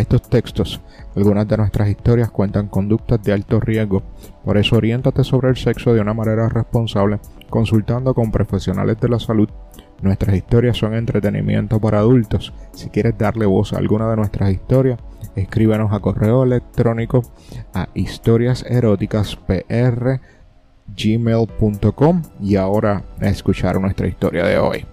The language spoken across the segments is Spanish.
estos textos. Algunas de nuestras historias cuentan conductas de alto riesgo, por eso oriéntate sobre el sexo de una manera responsable, consultando con profesionales de la salud. Nuestras historias son entretenimiento para adultos. Si quieres darle voz a alguna de nuestras historias, escríbenos a correo electrónico a historiaseroticaspr.gmail.com y ahora a escuchar nuestra historia de hoy.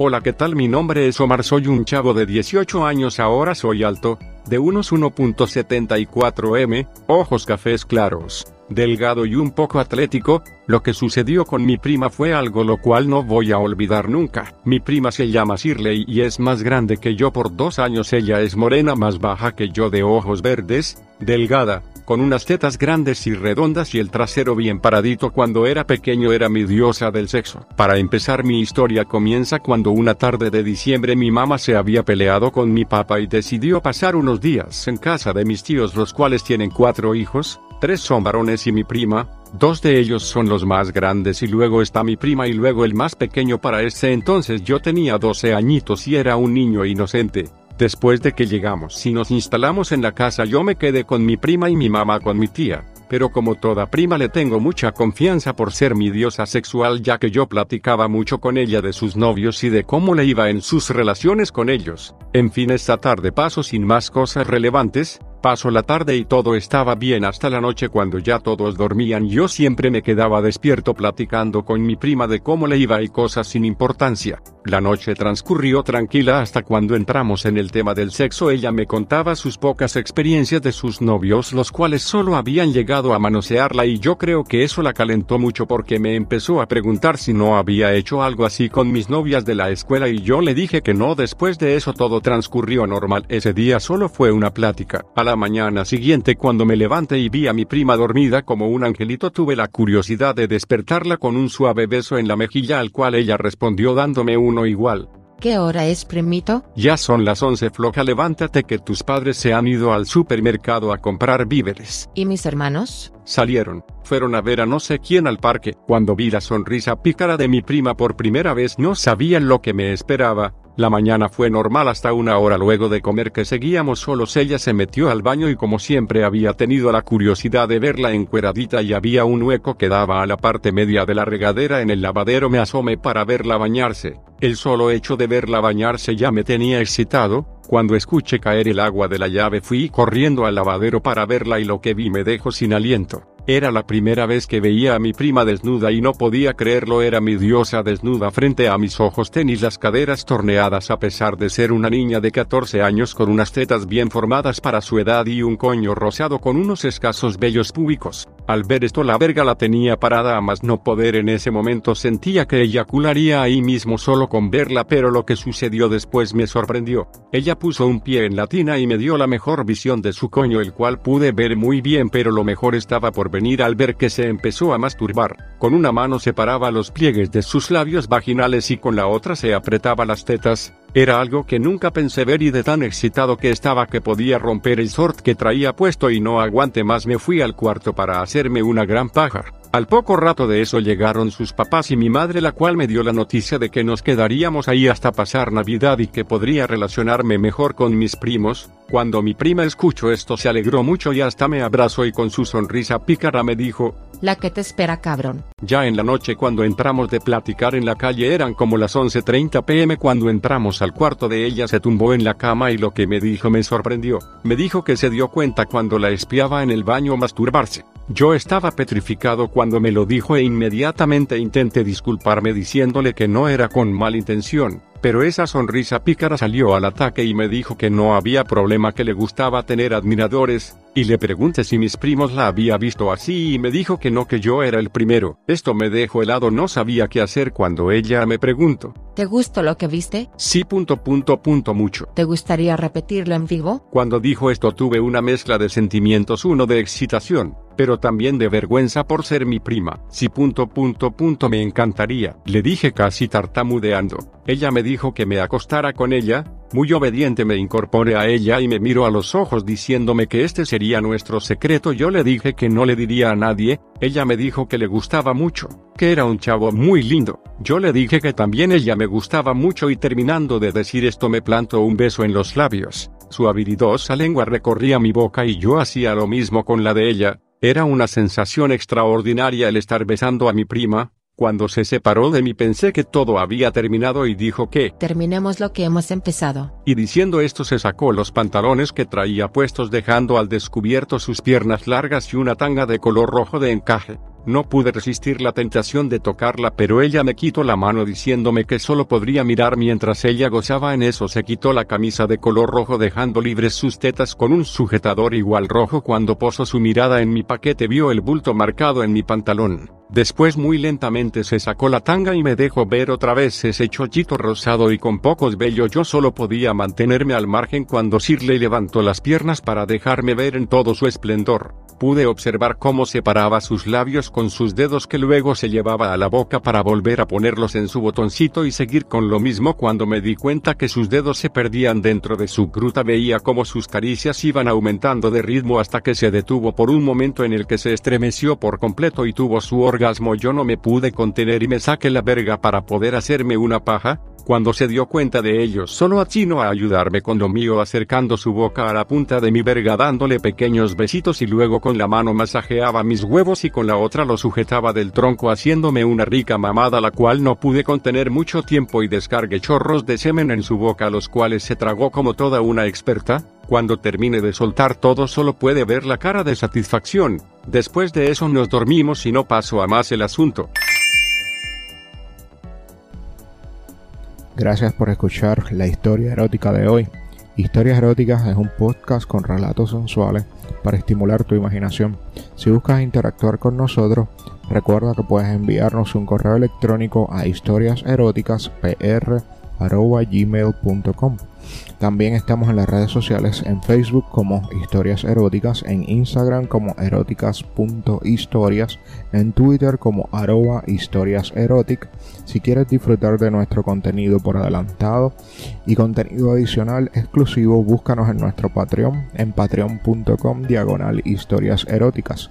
Hola, ¿qué tal? Mi nombre es Omar, soy un chavo de 18 años, ahora soy alto, de unos 1.74 m, ojos cafés claros, delgado y un poco atlético, lo que sucedió con mi prima fue algo lo cual no voy a olvidar nunca. Mi prima se llama Shirley y es más grande que yo por dos años, ella es morena más baja que yo de ojos verdes, delgada, con unas tetas grandes y redondas y el trasero bien paradito cuando era pequeño era mi diosa del sexo. Para empezar mi historia comienza cuando una tarde de diciembre mi mamá se había peleado con mi papá y decidió pasar unos días en casa de mis tíos los cuales tienen cuatro hijos, tres son varones y mi prima, Dos de ellos son los más grandes y luego está mi prima y luego el más pequeño para ese entonces yo tenía 12 añitos y era un niño inocente. Después de que llegamos y nos instalamos en la casa yo me quedé con mi prima y mi mamá con mi tía, pero como toda prima le tengo mucha confianza por ser mi diosa sexual ya que yo platicaba mucho con ella de sus novios y de cómo le iba en sus relaciones con ellos. En fin esta tarde paso sin más cosas relevantes, Pasó la tarde y todo estaba bien hasta la noche cuando ya todos dormían. Yo siempre me quedaba despierto platicando con mi prima de cómo le iba y cosas sin importancia. La noche transcurrió tranquila hasta cuando entramos en el tema del sexo. Ella me contaba sus pocas experiencias de sus novios, los cuales solo habían llegado a manosearla y yo creo que eso la calentó mucho porque me empezó a preguntar si no había hecho algo así con mis novias de la escuela y yo le dije que no. Después de eso todo transcurrió normal. Ese día solo fue una plática la mañana siguiente cuando me levanté y vi a mi prima dormida como un angelito tuve la curiosidad de despertarla con un suave beso en la mejilla al cual ella respondió dándome uno igual. ¿Qué hora es, primito? Ya son las once, floja, levántate que tus padres se han ido al supermercado a comprar víveres. ¿Y mis hermanos? Salieron, fueron a ver a no sé quién al parque. Cuando vi la sonrisa pícara de mi prima por primera vez no sabía lo que me esperaba, la mañana fue normal hasta una hora luego de comer que seguíamos solos. Ella se metió al baño y como siempre había tenido la curiosidad de verla encueradita y había un hueco que daba a la parte media de la regadera en el lavadero. Me asomé para verla bañarse. El solo hecho de verla bañarse ya me tenía excitado. Cuando escuché caer el agua de la llave fui corriendo al lavadero para verla y lo que vi me dejó sin aliento. Era la primera vez que veía a mi prima desnuda y no podía creerlo, era mi diosa desnuda frente a mis ojos, tenis las caderas torneadas a pesar de ser una niña de 14 años con unas tetas bien formadas para su edad y un coño rosado con unos escasos vellos públicos. Al ver esto la verga la tenía parada a más no poder en ese momento sentía que eyacularía ahí mismo solo con verla pero lo que sucedió después me sorprendió. Ella puso un pie en la tina y me dio la mejor visión de su coño el cual pude ver muy bien pero lo mejor estaba por ver al ver que se empezó a masturbar. Con una mano separaba los pliegues de sus labios vaginales y con la otra se apretaba las tetas. Era algo que nunca pensé ver y de tan excitado que estaba que podía romper el short que traía puesto y no aguante más me fui al cuarto para hacerme una gran paja. Al poco rato de eso llegaron sus papás y mi madre la cual me dio la noticia de que nos quedaríamos ahí hasta pasar Navidad y que podría relacionarme mejor con mis primos. Cuando mi prima escuchó esto se alegró mucho y hasta me abrazó y con su sonrisa pícara me dijo, La que te espera cabrón. Ya en la noche cuando entramos de platicar en la calle eran como las 11.30 pm cuando entramos al cuarto de ella se tumbó en la cama y lo que me dijo me sorprendió. Me dijo que se dio cuenta cuando la espiaba en el baño masturbarse. Yo estaba petrificado cuando me lo dijo e inmediatamente intenté disculparme diciéndole que no era con mala intención, pero esa sonrisa pícara salió al ataque y me dijo que no había problema que le gustaba tener admiradores, y le pregunté si mis primos la había visto así y me dijo que no que yo era el primero. Esto me dejó helado no sabía qué hacer cuando ella me preguntó. ¿Te gustó lo que viste? Sí punto punto punto mucho. ¿Te gustaría repetirlo en vivo? Cuando dijo esto tuve una mezcla de sentimientos, uno de excitación, pero también de vergüenza por ser mi prima. Sí punto punto punto me encantaría. Le dije casi tartamudeando. Ella me dijo que me acostara con ella, muy obediente me incorporé a ella y me miró a los ojos diciéndome que este sería nuestro secreto. Yo le dije que no le diría a nadie, ella me dijo que le gustaba mucho, que era un chavo muy lindo. Yo le dije que también ella me gustaba mucho y terminando de decir esto me plantó un beso en los labios. Su habilidosa lengua recorría mi boca y yo hacía lo mismo con la de ella. Era una sensación extraordinaria el estar besando a mi prima, cuando se separó de mí pensé que todo había terminado y dijo que terminemos lo que hemos empezado. Y diciendo esto se sacó los pantalones que traía puestos dejando al descubierto sus piernas largas y una tanga de color rojo de encaje. No pude resistir la tentación de tocarla, pero ella me quitó la mano diciéndome que solo podría mirar mientras ella gozaba en eso. Se quitó la camisa de color rojo dejando libres sus tetas con un sujetador igual rojo. Cuando posó su mirada en mi paquete vio el bulto marcado en mi pantalón. Después muy lentamente se sacó la tanga y me dejó ver otra vez ese chochito rosado y con pocos vellos yo solo podía mantenerme al margen cuando Shirley levantó las piernas para dejarme ver en todo su esplendor. Pude observar cómo separaba sus labios con sus dedos que luego se llevaba a la boca para volver a ponerlos en su botoncito y seguir con lo mismo cuando me di cuenta que sus dedos se perdían dentro de su gruta veía cómo sus caricias iban aumentando de ritmo hasta que se detuvo por un momento en el que se estremeció por completo y tuvo su orgasmo. Yo no me pude contener y me saqué la verga para poder hacerme una paja, cuando se dio cuenta de ello, solo achino a ayudarme con lo mío acercando su boca a la punta de mi verga dándole pequeños besitos y luego con la mano masajeaba mis huevos y con la otra lo sujetaba del tronco haciéndome una rica mamada la cual no pude contener mucho tiempo y descargué chorros de semen en su boca los cuales se tragó como toda una experta, cuando termine de soltar todo solo puede ver la cara de satisfacción, después de eso nos dormimos y no pasó a más el asunto. Gracias por escuchar la historia erótica de hoy. Historias Eróticas es un podcast con relatos sensuales para estimular tu imaginación. Si buscas interactuar con nosotros, recuerda que puedes enviarnos un correo electrónico a historiaseroticaspr.gmail.com también estamos en las redes sociales en Facebook como Historias Eróticas, en Instagram como eróticas.historias, en Twitter como arroba historias Si quieres disfrutar de nuestro contenido por adelantado y contenido adicional exclusivo, búscanos en nuestro Patreon en patreon.com diagonal historias eróticas.